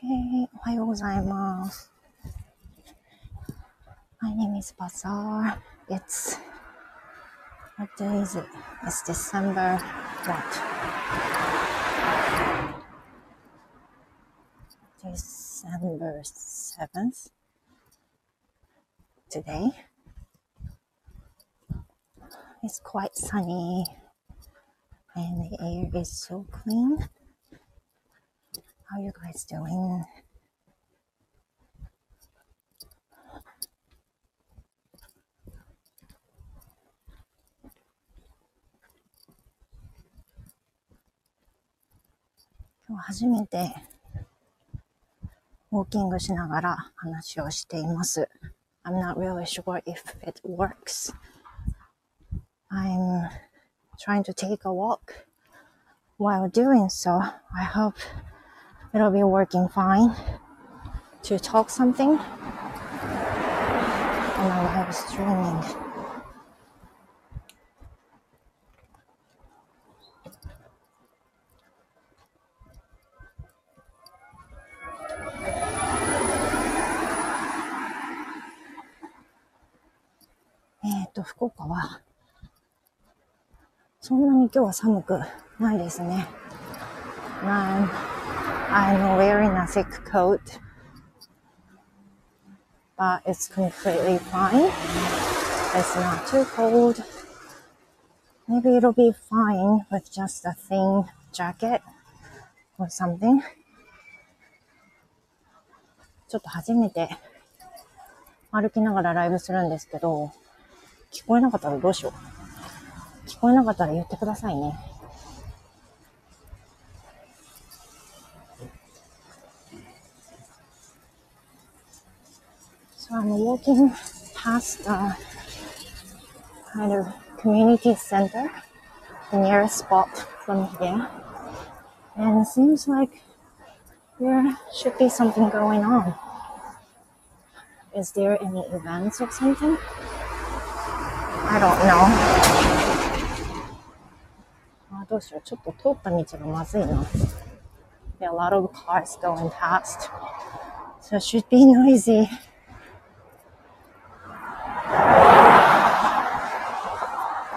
Okay, おはようございます。My name is Bazaar. It's, what day is it? It's December, what? December 7th. Today. It's quite sunny and the air is so clean. How you guys doing? 今日初めてウォーキングしながら話をしています。I'm not really sure if it works. I'm trying to take a walk while doing so. I hope it'll be working fine to talk something on my live streaming. えっと、福岡は、そんなに今日は寒くないですね。まあ I'm wearing a thick coat, but it's completely fine. It's not too cold. Maybe it'll be fine with just a thin jacket or something. ちょっと初めて歩きながらライブするんですけど、聞こえなかったらどうしよう。聞こえなかったら言ってくださいね。walking past the kind of community center, the nearest spot from here. And it seems like there should be something going on. Is there any events or something? I don't know. あどうしよう。ちょっと通った道がまずいな。There are a lot of cars going past. So it should be noisy.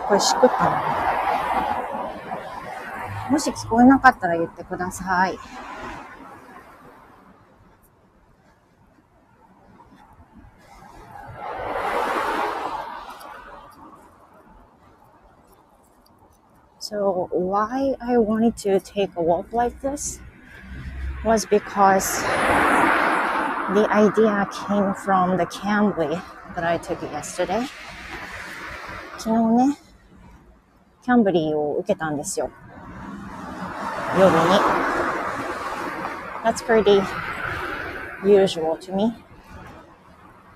これしくったな。もし聞こえなかったら言ってください。So why I wanted to take a walk like this was because the idea came from the Cambly that I took yesterday. 昨日ね、 キャンブリーを受けたんですよ。夜に。That's pretty usual to me.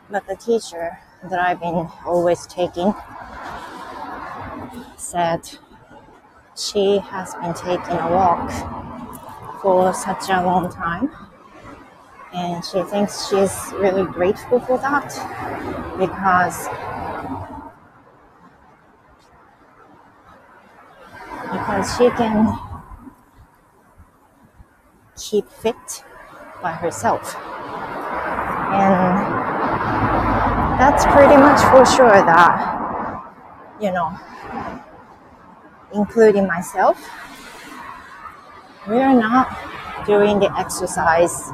But the teacher that I've been always taking said she has been taking a walk for such a long time. And she thinks she's really grateful for that because she can keep fit by herself. And that's pretty much for sure that, you know, including myself, we are not doing the exercise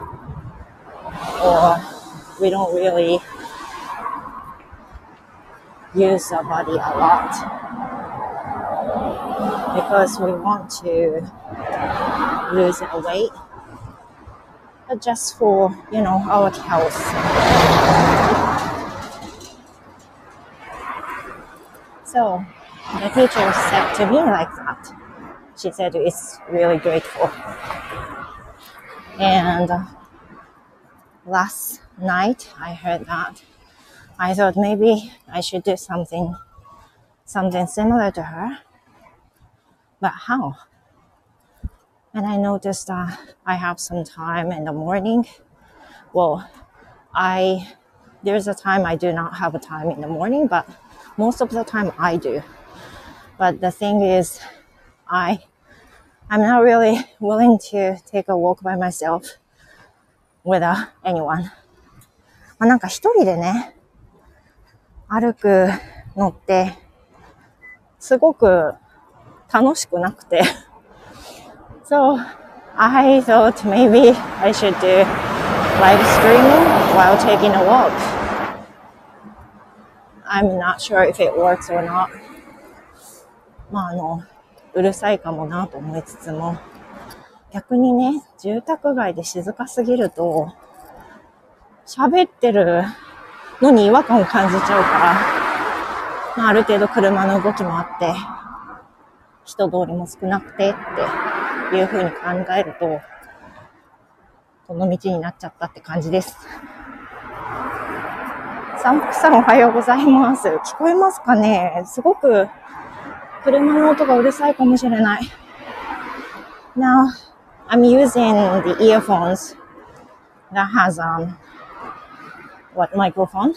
or we don't really use our body a lot because we want to lose our weight, but just for you know our health. So the teacher said to me like that. She said it's really grateful. And last night I heard that. I thought maybe I should do something something similar to her but how? And I noticed that I have some time in the morning. Well, I there's a time I do not have a time in the morning, but most of the time I do. But the thing is, I I'm not really willing to take a walk by myself without anyone. まあ、なんか一人でね、歩くのって、すごく 楽しくなくて。so, I thought maybe I should do live streaming while taking a walk. I'm not sure if it works or not. まあ、あの、うるさいかもなと思いつつも、逆にね、住宅街で静かすぎると、喋ってるのに違和感を感じちゃうから、まあ、ある程度車の動きもあって、人通りも少なくてっていう風に考えると、この道になっちゃったって感じです。三福さんおはようございます。聞こえますかね？すごく車の音がうるさいかもしれない。Now, I'm using the earphones that has um what microphone?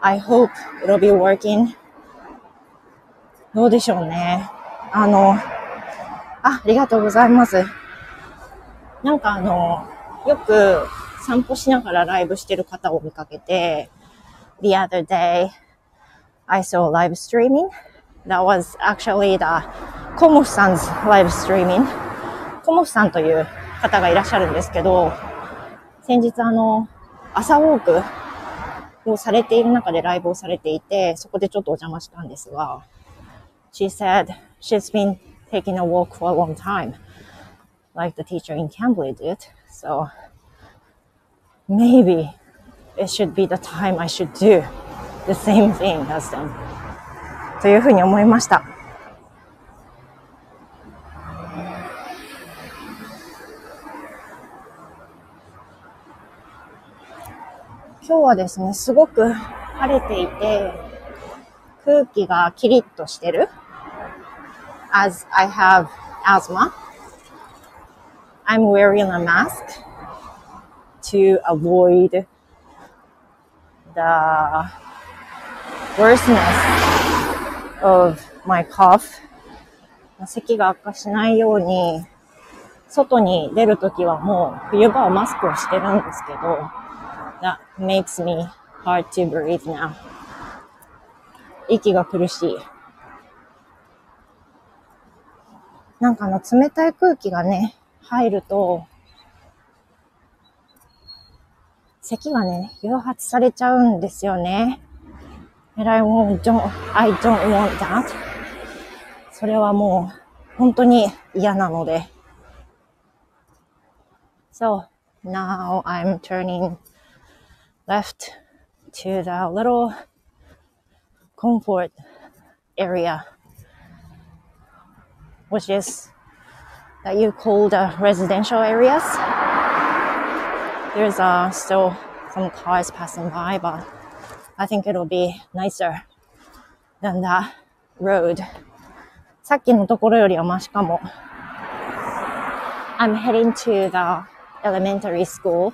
I hope it'll be working. どうでしょうね。あの、あ、ありがとうございます。なんかあの、よく散歩しながらライブしてる方を見かけて、The other day, I saw live streaming. That was actually the コモフさん 's live streaming. コモフさんという方がいらっしゃるんですけど、先日あの、朝ウォークをされている中でライブをされていて、そこでちょっとお邪魔したんですが、She said she's been taking a walk for a long time, like the teacher in Cambly did. So maybe it should be the time I should do the same thing as them. というふうに思いました。今日はですね、すごく晴れていて、空気がキリッとしてる。As I have asthma, I'm wearing a mask to avoid the worseness of my cough. 咳が悪化しないように、外に出るときはもう冬場はマスクをしてるんですけど、that makes me hard to breathe now. 息が苦しい。なんかあの冷たい空気がね、入ると、咳がね、誘発されちゃうんですよね。And I won't, don't, I don't want that. それはもう本当に嫌なので。So, now I'm turning left to the little comfort area, which is that you call the residential areas. There's uh, still some cars passing by, but I think it'll be nicer than the road. さっきのところよりはマシかも。I'm heading to the elementary school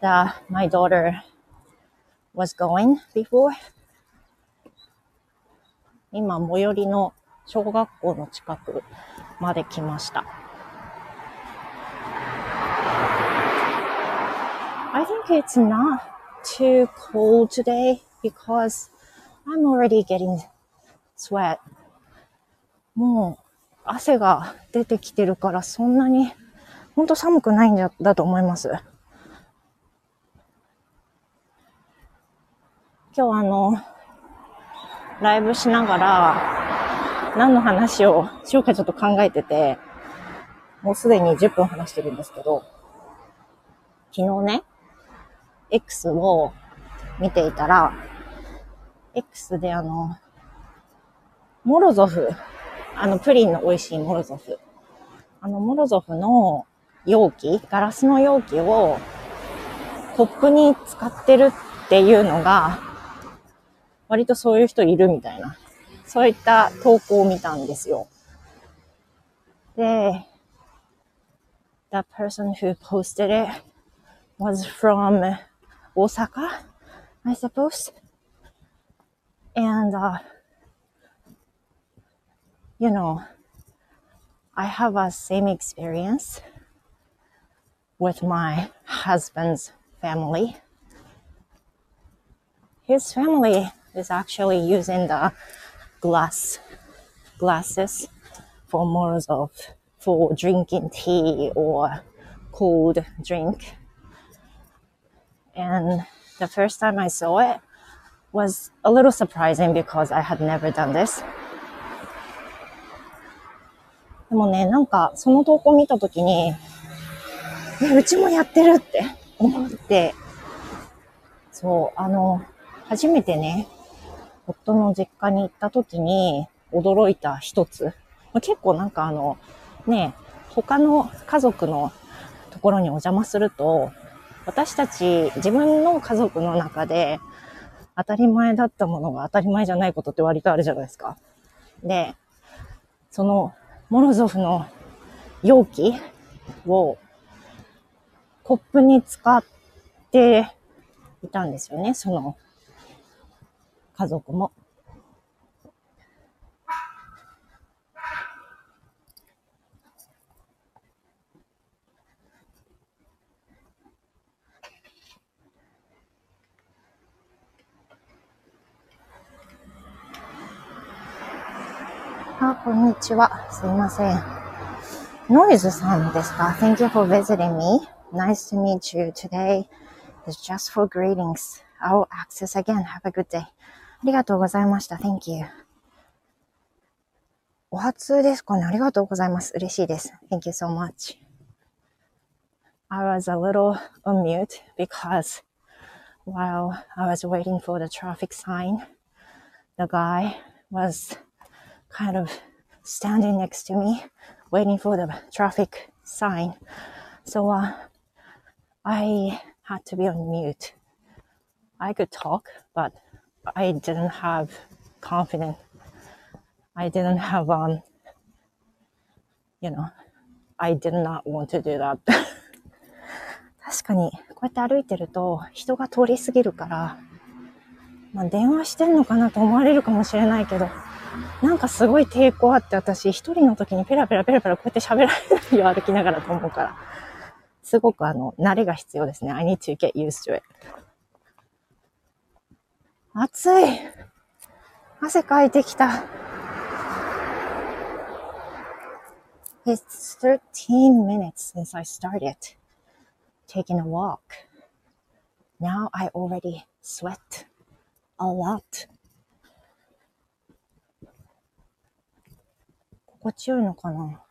that my daughter was going before. 今、最寄りの 小学校の近くまで来ました。I think it's not too cold today because I'm already getting sweat. もう汗が出てきてるからそんなに本当寒くないんだと思います。今日あの、ライブしながら、何の話をしようかちょっと考えてて、もうすでに10分話してるんですけど、昨日ね、X を見ていたら、X であの、モロゾフ、あのプリンの美味しいモロゾフ、あのモロゾフの容器、ガラスの容器をコップに使ってるっていうのが割とそういう人いるみたいな、そういった投稿を見たんですよ。で、the person who posted it was from Osaka, I suppose. And, uh, you know, I have a same experience with my husband's family. His family is actually using the glass glasses for Morozov for drinking tea or cold drink. And the first time I saw it was a little surprising because I had never done this. でもね、なんかその投稿見たときに、え、うちもやってるって思って、そう、あの、初めてね、夫の実家に行ったときに驚いた一つ。結構なんかあの、ね、他の家族のところにお邪魔すると、私たち自分の家族の中で当たり前だったものが当たり前じゃないことって割とあるじゃないですか。で、そのモロゾフの容器をコップに使っていたんですよね、その家族も。あ、こんにちは。すいません。ノイズさんですか ?Thank you for visiting me. Nice to meet you today. It's just for greetings. I'll access again. Have a good day. ありがとうございました。Thank you. お初ですかねありがとうございます。嬉しいです。Thank you so much. I was a little on mute because while I was waiting for the traffic sign, the guy was kind of standing next to me, waiting for the traffic sign. So uh, I had to be on mute. I could talk, but I didn't have confidence. I didn't have, um, you know, I did not want to do that. 確かに、こうやって歩いてると人が通り過ぎるから、まあ電話してんのかなと思われるかもしれないけど、なんかすごい抵抗あって私一人の時にペラペラペラペラこうやって喋られないよ歩きながらと思うから、すごくあの、慣れが必要ですね。I need to get used to it. 暑い汗かいてきた。It's 13 minutes since I started taking a walk. Now I already sweat a lot. 心地よいのかな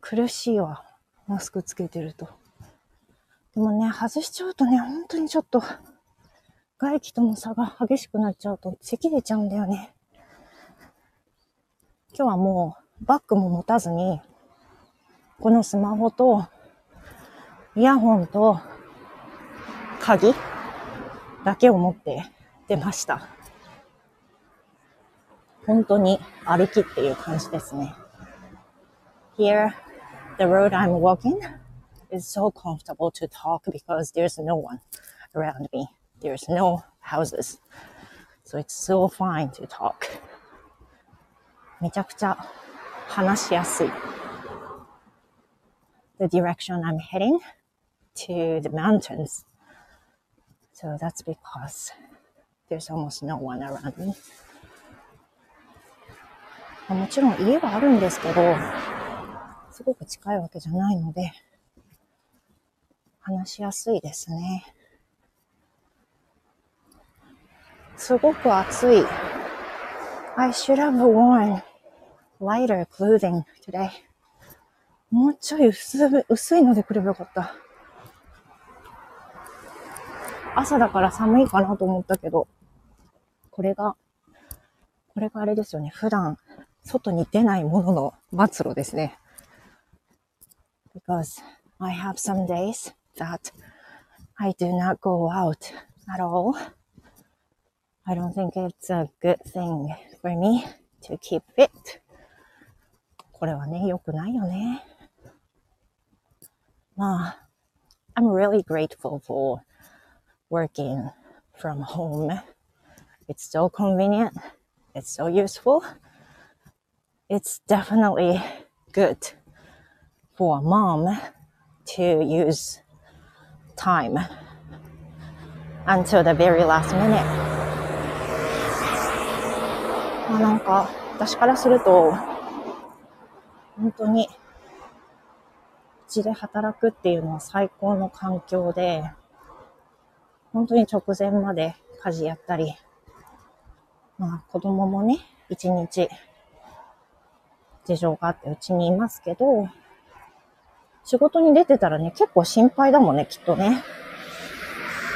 苦しいわ。マスクつけてると。でもね、外しちゃうとね、本当にちょっと、外気との差が激しくなっちゃうと、咳出ちゃうんだよね。今日はもう、バッグも持たずに、このスマホと、イヤホンと、鍵だけを持って出ました。本当に歩きっていう感じですね。Here, the road I'm walking is so comfortable to talk because there's no one around me. There's no houses. So it's so fine to talk. めちゃくちゃ話しやすい。The direction I'm heading to the mountains. So that's because there's almost no one around me. もちろん家はあるんですけど、すごく近いわけじゃないので、話しやすいですね。すごく暑い。I should have worn lighter clothing today. もうちょい薄薄いので来ればよかった。朝だから寒いかなと思ったけど、これが、これがあれですよね。普段外に出ないものの末路ですね。Because I have some days that I do not go out at all. I don't think it's a good thing for me to keep fit. これはね、良くないよね。まあ、I'm really grateful for working from home. It's so convenient. It's so useful. it's definitely good for a mom to use time until the very last minute. なんか、私からすると、本当に、うちで働くっていうのは最高の環境で、本当に直前まで家事やったり、まあ子供もね、一日事情があってうちにいますけど、仕事に出てたらね、結構心配だもんね、きっとね。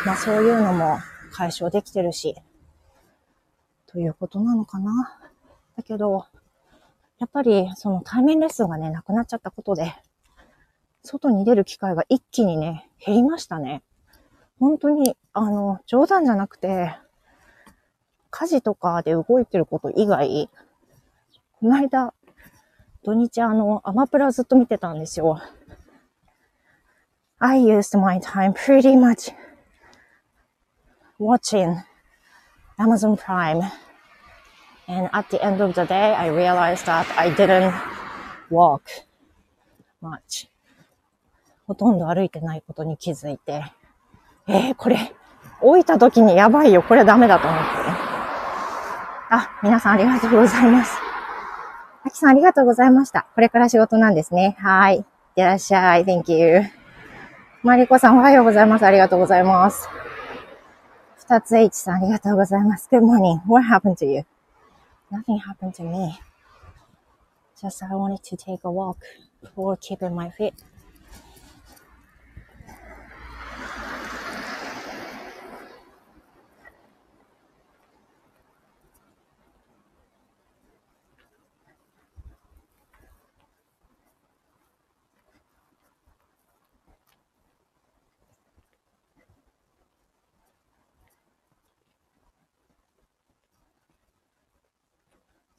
まあそういうのも解消できてるし、ということなのかな。だけど、やっぱりその対面レッスンがね、なくなっちゃったことで、外に出る機会が一気にね、減りましたね。本当に、あの、冗談じゃなくて、家事とかで動いてること以外、この間、土日あの、アマプラずっと見てたんですよ。I used my time pretty much watching Amazon Prime. And at the end of the day, I realized that I didn't walk much. ほとんど歩いてないことに気づいて、えー、これ、置いた時にやばいよ。これダメだと思って。あ、皆さんありがとうございます。あきさんありがとうございました。これから仕事なんですね。はい。いってらっしゃい。Thank you. マリコさんおはようございます。ありがとうございます。二つ H さんありがとうございます。Good morning. What happened to you? Nothing happened to me. Just I wanted to take a walk before keeping my feet.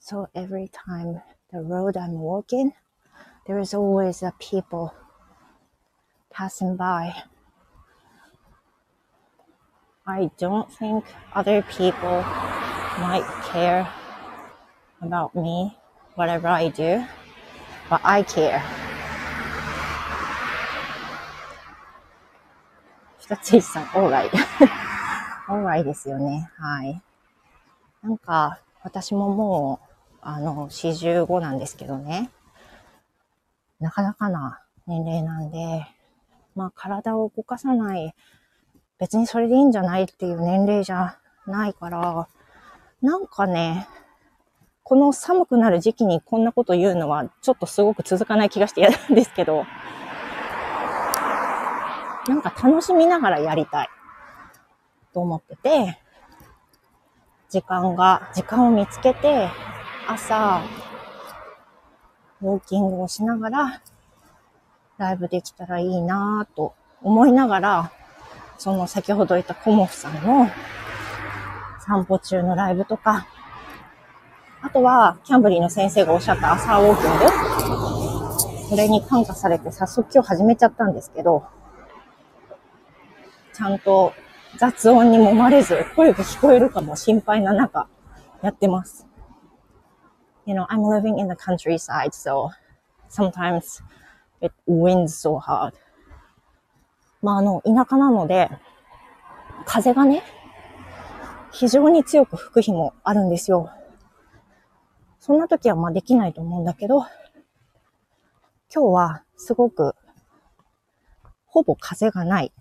So every time the road I'm walking, there is always a people passing by. I don't think other people might care about me, whatever I do, but I care. 二つさん、オーライ。オーライですよね。はい。なんか、私ももう、 あの、45なんですけどね。なかなかな年齢なんで、まあ体を動かさない、別にそれでいいんじゃないっていう年齢じゃないから、なんかね、この寒くなる時期にこんなこと言うのはちょっとすごく続かない気がして嫌なんですけど、なんか楽しみながらやりたいと思ってて、時間が、時間を見つけて、朝、ウォーキングをしながら、ライブできたらいいなぁと思いながら、その先ほど言ったコモフさんの散歩中のライブとか、あとは、キャンブリーの先生がおっしゃった朝ウォーキング。それに感化されて早速今日始めちゃったんですけど、ちゃんと雑音に揉まれず、声が聞こえるかも心配な中、やってます。You know, I'm living in the countryside, so sometimes it winds so hard. まあ、あの、田舎なので、風がね、非常に強く吹く日もあるんですよ。そんな時はまあできないと思うんだけど、今日はすごく、ほぼ風がない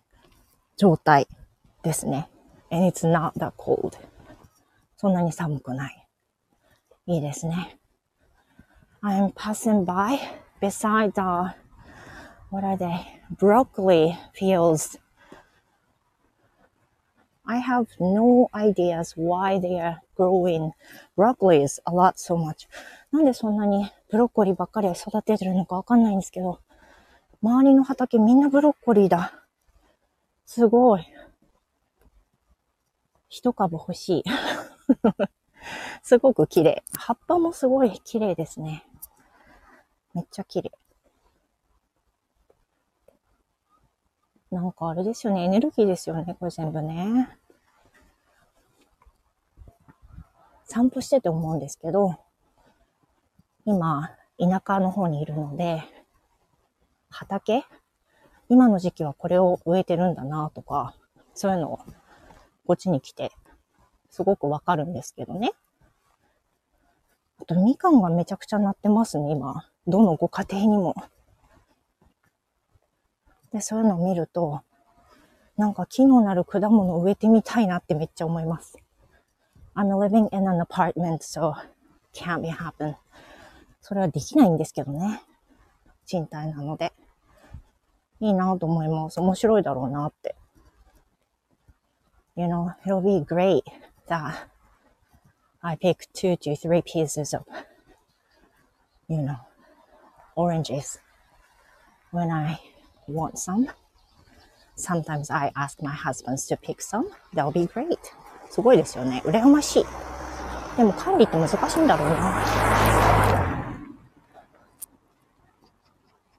状態ですね。And it's not that cold. そんなに寒くない。いいですね。I'm passing by beside the, what are they? Broccoli fields. I have no ideas why they are growing broccolis a lot so much. なんでそんなにブロッコリーばっかり育ててるのかわかんないんですけど、周りの畑みんなブロッコリーだ。すごい。一株欲しい。すごく綺麗。葉っぱもすごい綺麗ですね。めっちゃ綺麗。なんかあれですよね。エネルギーですよね。これ全部ね。散歩してて思うんですけど、今、田舎の方にいるので、畑？今の時期はこれを植えてるんだなとか、そういうのをこっちに来て、すごくわかるんですけどね。あと、みかんがめちゃくちゃなってますね、今。どのご家庭にも。で、そういうのを見ると、なんか木のなる果物を植えてみたいなってめっちゃ思います。I'm living in an apartment, so can't be happen. それはできないんですけどね。賃貸なので。いいなと思います。面白いだろうなって。You know, it'll be great that I pick two to three pieces of, you know, oranges when I want some. Sometimes I ask my husband to pick some. That'll be great. すごいですよね。羨ましい。でも管理って難しいんだろうな。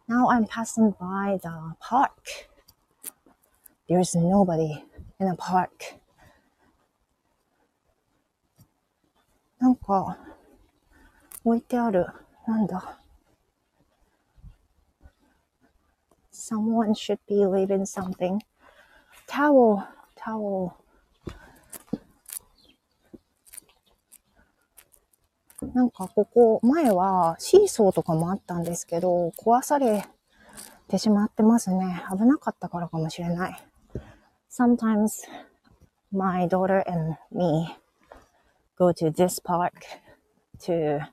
Now I'm passing by the park. There's nobody in the park. なんか、置いてある。なんだ。Someone should be leaving something. Towel, towel. なんかここ、前はシーソーとかもあったんですけど、壊されてしまってますね。危なかったからかもしれない。Sometimes my daughter and me go to this park to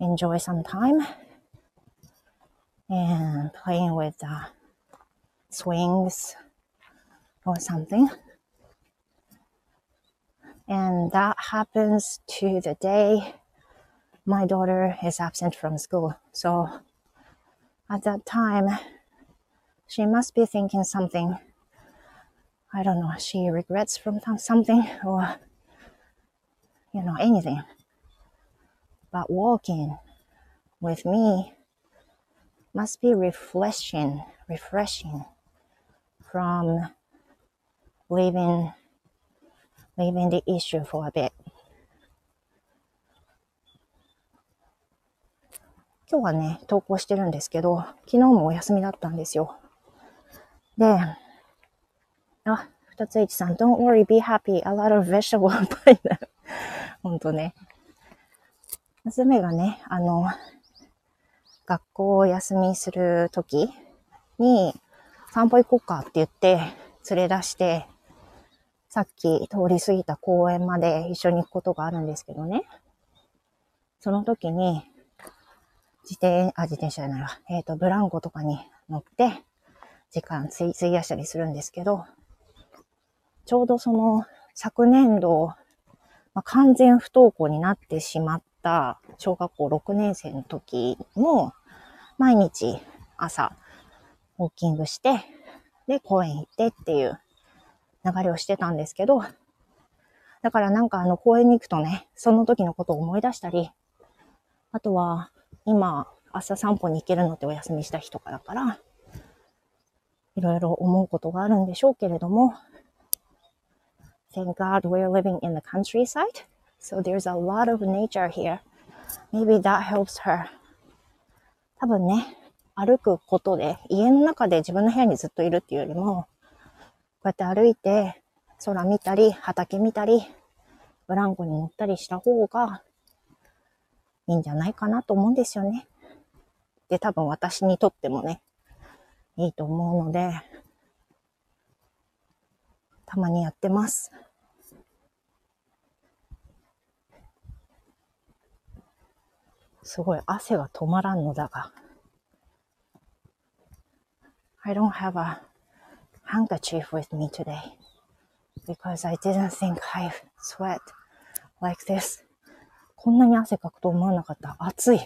enjoy some time and playing with the swings or something. And that happens to the day my daughter is absent from school. So at that time, she must be thinking something. I don't know, she regrets from something or, you know, anything. But walking with me must be refreshing, refreshing from leaving leaving the issue for a bit. 今日はね、投稿してるんですけど、昨日もお休みだったんですよ。で、あ、二つ H さん、Don't worry, be happy, a lot of vegetable pie ほんとね。娘がね、あの、学校を休みするときに、散歩行こうかって言って連れ出して、さっき通り過ぎた公園まで一緒に行くことがあるんですけどね。その時に、自転、あ、自転車じゃないわ。えっ、ー、と、ブランコとかに乗って、時間費やしたりするんですけど、ちょうどその、昨年度、まあ、完全不登校になってしまった小学校6年生の時も、毎日朝、ウォーキングして、で、公園行ってっていう流れをしてたんですけど、だからなんかあの公園に行くとね、その時のことを思い出したり、あとは今朝散歩に行けるのってお休みした日とかだから、いろいろ思うことがあるんでしょうけれども、Thank God we're living in the countryside, so there's a lot of nature here. Maybe that helps her. 多分ね、歩くことで、家の中で自分の部屋にずっといるっていうよりも、こうやって歩いて、空見たり、畑見たり、ブランコに乗ったりした方がいいんじゃないかなと思うんですよね。で、多分私にとってもね、いいと思うので、たまにやってます。すごい汗が止まらんのだが。I don't have a handkerchief with me today because I didn't think I sweat like this. こんなに汗かくと思わなかった。暑い。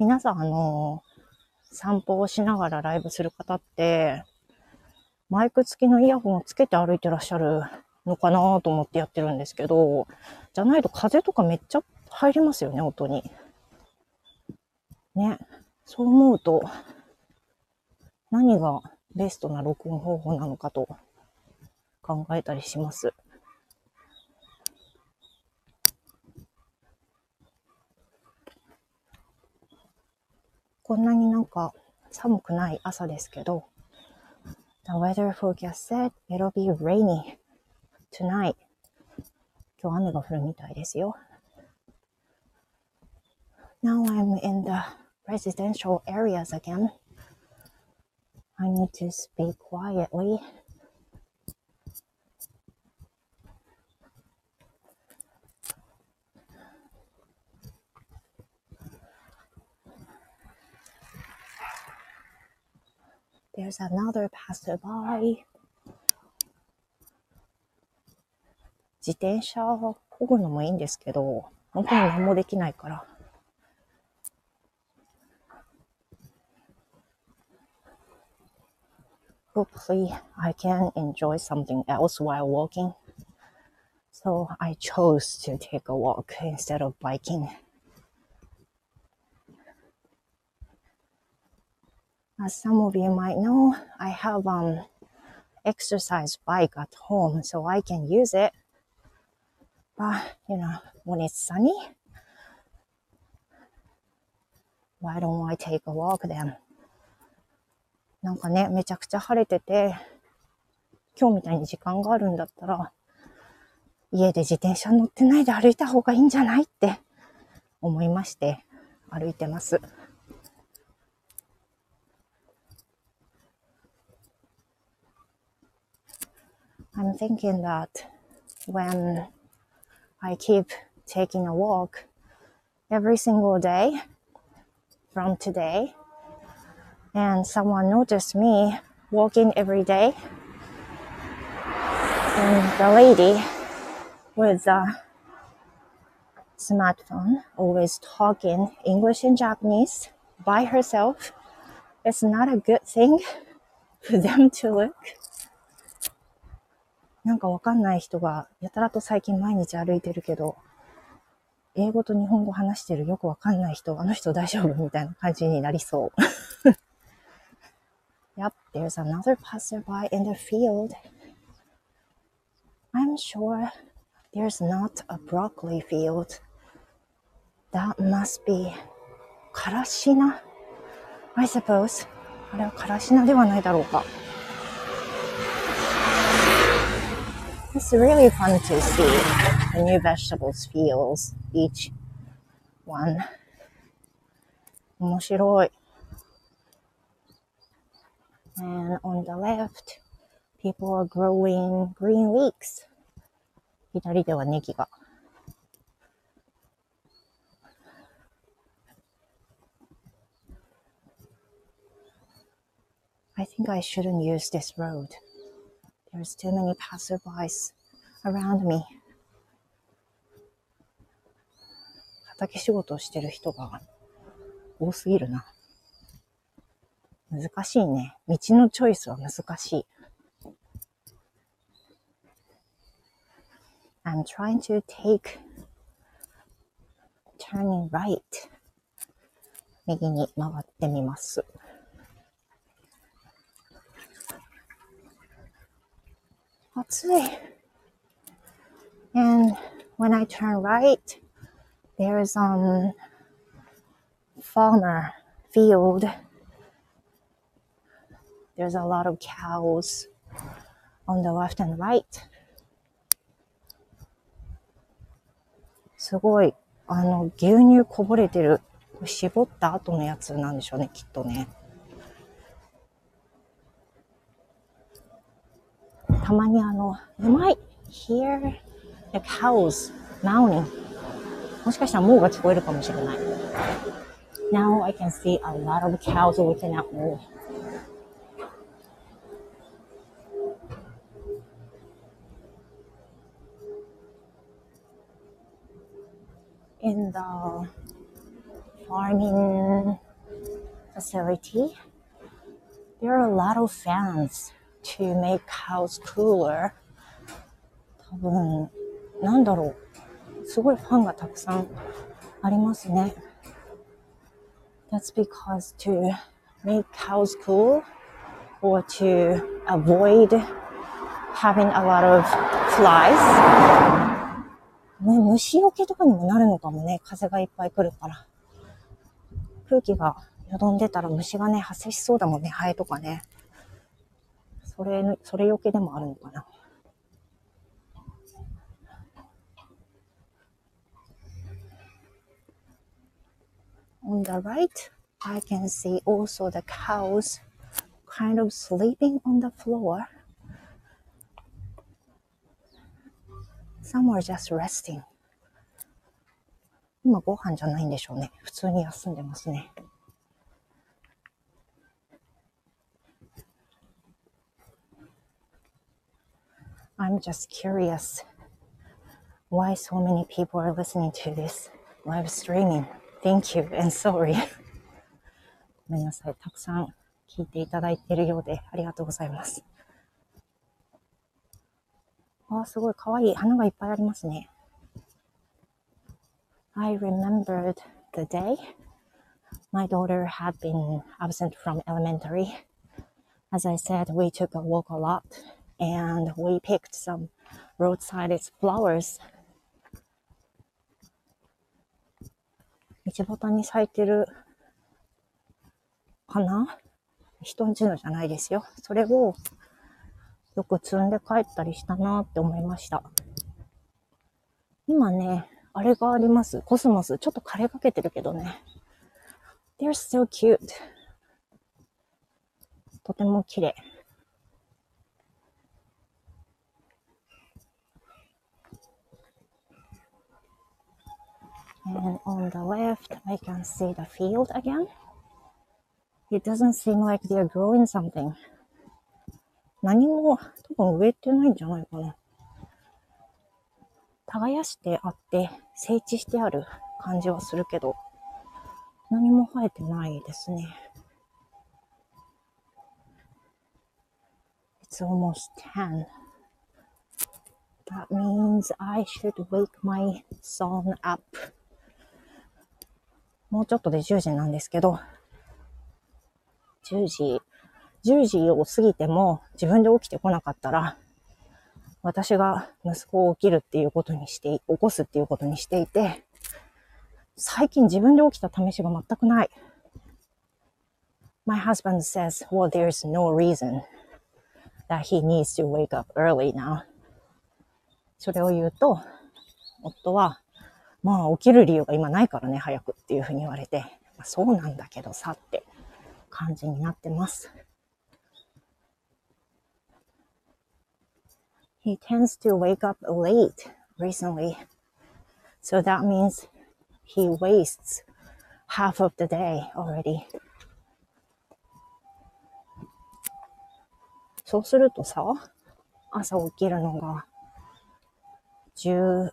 皆さん、あの、散歩をしながらライブする方って、マイク付きのイヤホンをつけて歩いてらっしゃるのかなと思ってやってるんですけど、じゃないと風とかめっちゃ入りますよね、音に。ね。そう思うと、何がベストな録音方法なのかと考えたりします。こんなになんか寒くない朝ですけど、The weather forecast said it'll be rainy tonight. 今日雨が降るみたいですよ。Now I'm in the residential areas again. I need to speak quietly. There's another passerby. 自転車を漕ぐのもいいんですけど、本当に何もできないから。Hopefully, I can enjoy something else while walking. So I chose to take a walk instead of biking. As some of you might know, I have um exercise bike at home, so I can use it. But you know, when it's sunny, why don't I take a walk then? なんかね、めちゃくちゃ晴れてて、今日みたいに時間があるんだったら、家で自転車乗ってないで歩いた方がいいんじゃないって思いまして、歩いてます。I'm thinking that when I keep taking a walk every single day from today, and someone noticed me walking every day, and the lady with a smartphone always talking English and Japanese by herself, it's not a good thing for them to look. なんかわかんない人がやたらと最近毎日歩いてるけど、英語と日本語話してるよくわかんない人、あの人大丈夫みたいな感じになりそう。yep, there's another passerby in the field. I'm sure there's not a broccoli field. That must be からしな I suppose. あれはからしなではないだろうか。It's really fun to see the new vegetables fields, each one. 面白い。And on the left, people are growing green leeks. 左ではネギが。I think I shouldn't use this road. There's too many passerbys around me. 畑仕事をしてる人が多すぎるな。難しいね。道のチョイスは難しい。I'm trying to take turning right 右に曲がってみます。暑い。And when I turn right, there's um farmer field. There's a lot of cows on the left and right. すごい、あの、牛乳こぼれてる。絞った後のやつなんでしょうね、きっとね。たまにあの、you might hear the cows moaning. もしかしたらもうが聞こえるかもしれない。Now I can see a lot of cows looking at me. In the farming facility, there are a lot of fans to make house cooler 多分なんだろうすごいファンがたくさんありますね That's because to make house cool or to avoid having a lot of flies ね、虫除けとかにもなるのかもね。風がいっぱい来るから。空気がよどんでたら虫がね、発生しそうだもんね、ハエとかね。それの、それよけでもあるのかな。On the right, I can see also the cows kind of sleeping on the floor. Some are just resting. 今ご飯じゃないんでしょうね。普通に休んでますね。I'm just curious why so many people are listening to this live streaming. Thank you and sorry. ごめんなさい。たくさん聞いていただいているようでありがとうございます。あ、すごいかわいい。花がいっぱいありますね。I remembered the day my daughter had been absent from elementary. As I said, we took a walk a lot and we picked some roadside flowers. 道端に咲いてる花人んちのじゃないですよ。それをよく積んで帰ったりしたなって思いました。今ね、あれがあります。コスモス。ちょっと枯れかけてるけどね。They're so cute. とても綺麗。And on the left, I can see the field again. It doesn't seem like they are growing something. 何も多分植えてないんじゃないかな。耕してあって整地してある感じはするけど、何も生えてないですね。It's almost 10. That means I should wake my son up. もうちょっとで10時なんですけど、10時、10時を過ぎても自分で起きてこなかったら、私が息子を起きるっていうことにして、起こすっていうことにしていて、最近自分で起きた試しが全くない。My husband says, well, there's no reason that he needs to wake up early now. それを言うと、夫は、まあ起きる理由が今ないからね、早くっていうふうに言われて、まあ、そうなんだけどさって感じになってます。He tends to wake up late recently. So that means he wastes half of the day already. そうするとさ、朝起きるのが10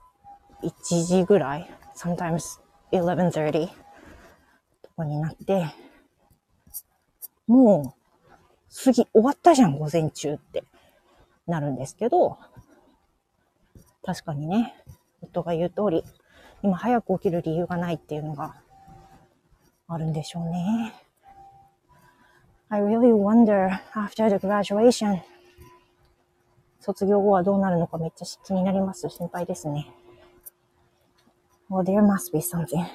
1時ぐらい sometimes 11.30とかになって、もう、過ぎ、終わったじゃん、午前中ってなるんですけど、確かにね、夫が言う通り、今早く起きる理由がないっていうのがあるんでしょうね。I really wonder after the graduation 卒業後はどうなるのかめっちゃ気になります。心配ですね。Well, there must be something.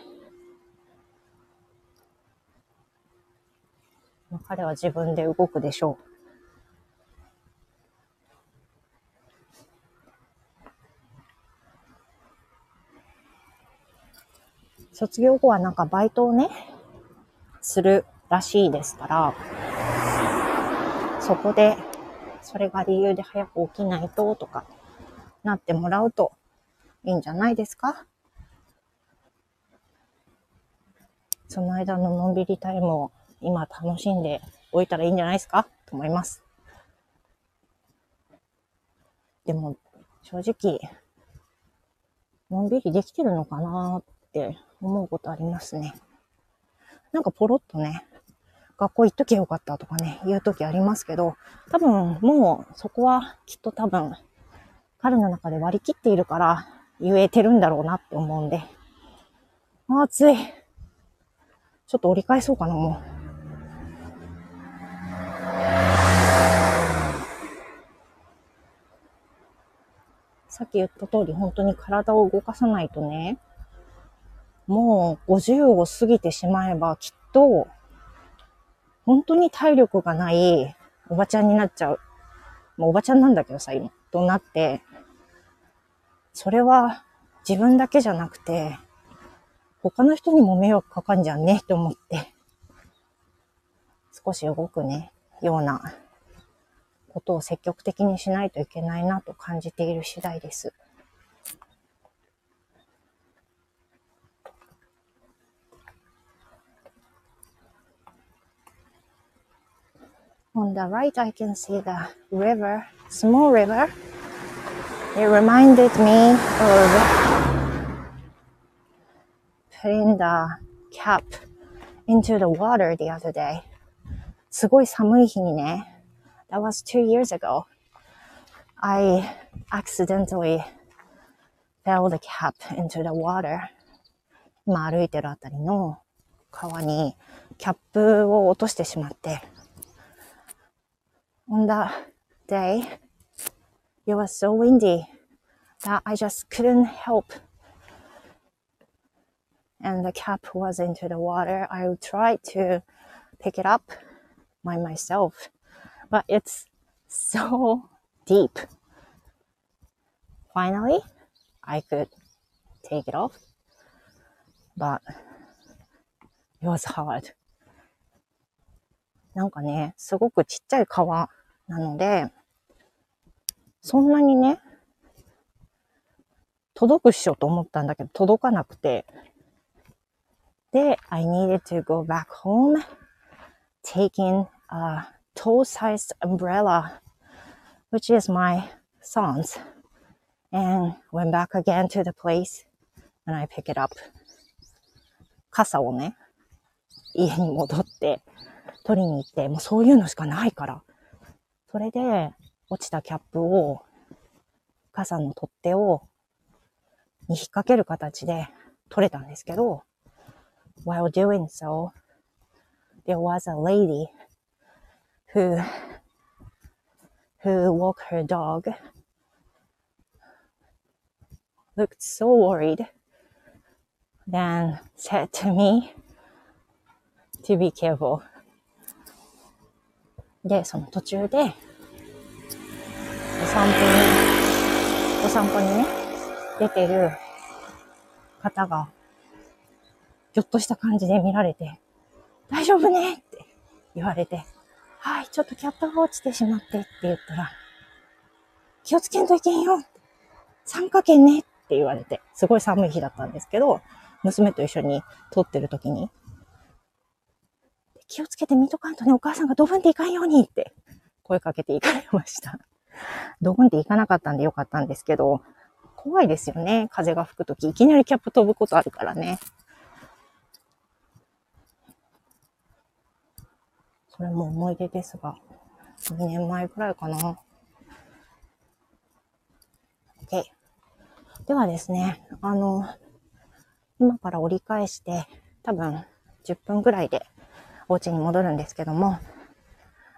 彼は自分で動くでしょう。卒業後はなんかバイトをね、するらしいですから、そこで、それが理由で早く起きないととか、なってもらうといいんじゃないですか？その間ののんびりタイムを今楽しんでおいたらいいんじゃないですか？と思います。でも、正直、のんびりできてるのかなって思うことありますね。なんかポロッとね、学校行っときゃよかったとかね、言うときありますけど、多分もうそこはきっと多分彼の中で割り切っているから言えてるんだろうなって思うんで。あ、暑い。ちょっと折り返そうかな、もう。さっき言った通り本当に体を動かさないとね、もう50を過ぎてしまえばきっと本当に体力がないおばちゃんになっちゃう。もうおばちゃんなんだけどさ、今。となって、それは自分だけじゃなくて、他の人にも迷惑かかんじゃんねって思って、少し動くね、ようなことを積極的にしないといけないなと感じている次第です。On the right, I can see the river, small river. It reminded me of put in the cap into the water the other day. すごい寒い日にね、that was two years ago. I accidentally fell the cap into the water. 今歩いてるあたりの川にキャップを落としてしまって、on that day, it was so windy that I just couldn't help. And the cap was into the water. I tried to pick it up by myself, but it's so deep. Finally, I could take it off, but it was hard. なんかね、すごくちっちゃい川なので、そんなにね、届くっしょと思ったんだけど、届かなくて。で、I needed to go back home, taking a toe-sized umbrella, which is my son's, and went back again to the place and I pick it up. 傘をね、家に戻って取りに行って、もうそういうのしかないから、それで、落ちたキャップを、傘の取っ手を、に引っ掛ける形で取れたんですけど、while doing so, there was a lady who, who walked her dog, looked so worried, then said to me to be careful. で、その途中で、お散歩に、お散歩にね、出てる方が、 ぎょっとした感じで見られて、大丈夫ね？って言われて、はい、ちょっとキャップが落ちてしまってって言ったら、気をつけんといけんよ参加券ね？って言われて、すごい寒い日だったんですけど、娘と一緒に撮ってる時に、気をつけて見とかんとね、お母さんがドブンっていかんようにって声かけていかれました。ドブンっていかなかったんでよかったんですけど、怖いですよね。風が吹くとき、いきなりキャップ飛ぶことあるからね。それも思い出ですが、2年前くらいかな。OK。ではですね、あの、今から折り返して、多分10分ぐらいでお家に戻るんですけども、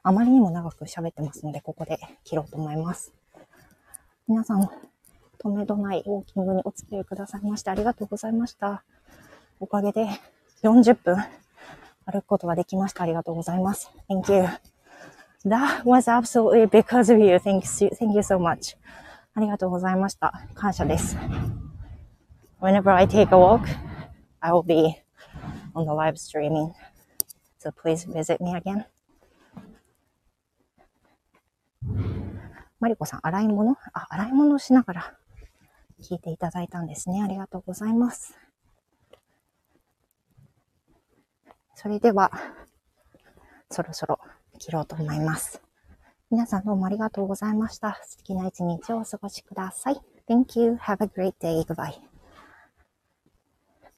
あまりにも長く喋ってますので、ここで切ろうと思います。皆さん、止めどないウォーキングにお付き合いくださいましてありがとうございました。おかげで40分歩くことができました。ありがとうございます。Thank you. That was absolutely because of you. Thank you, thank you so much. ありがとうございました。感謝です。Whenever I take a walk, I will be on the live streaming. So please visit me again. マリコさん、洗い物あ、洗い物をしながら聞いていただいたんですね。ありがとうございます。それでは、そろそろ切ろうと思います。皆さんどうもありがとうございました。素敵な一日をお過ごしください。Thank you. Have a great day. Goodbye.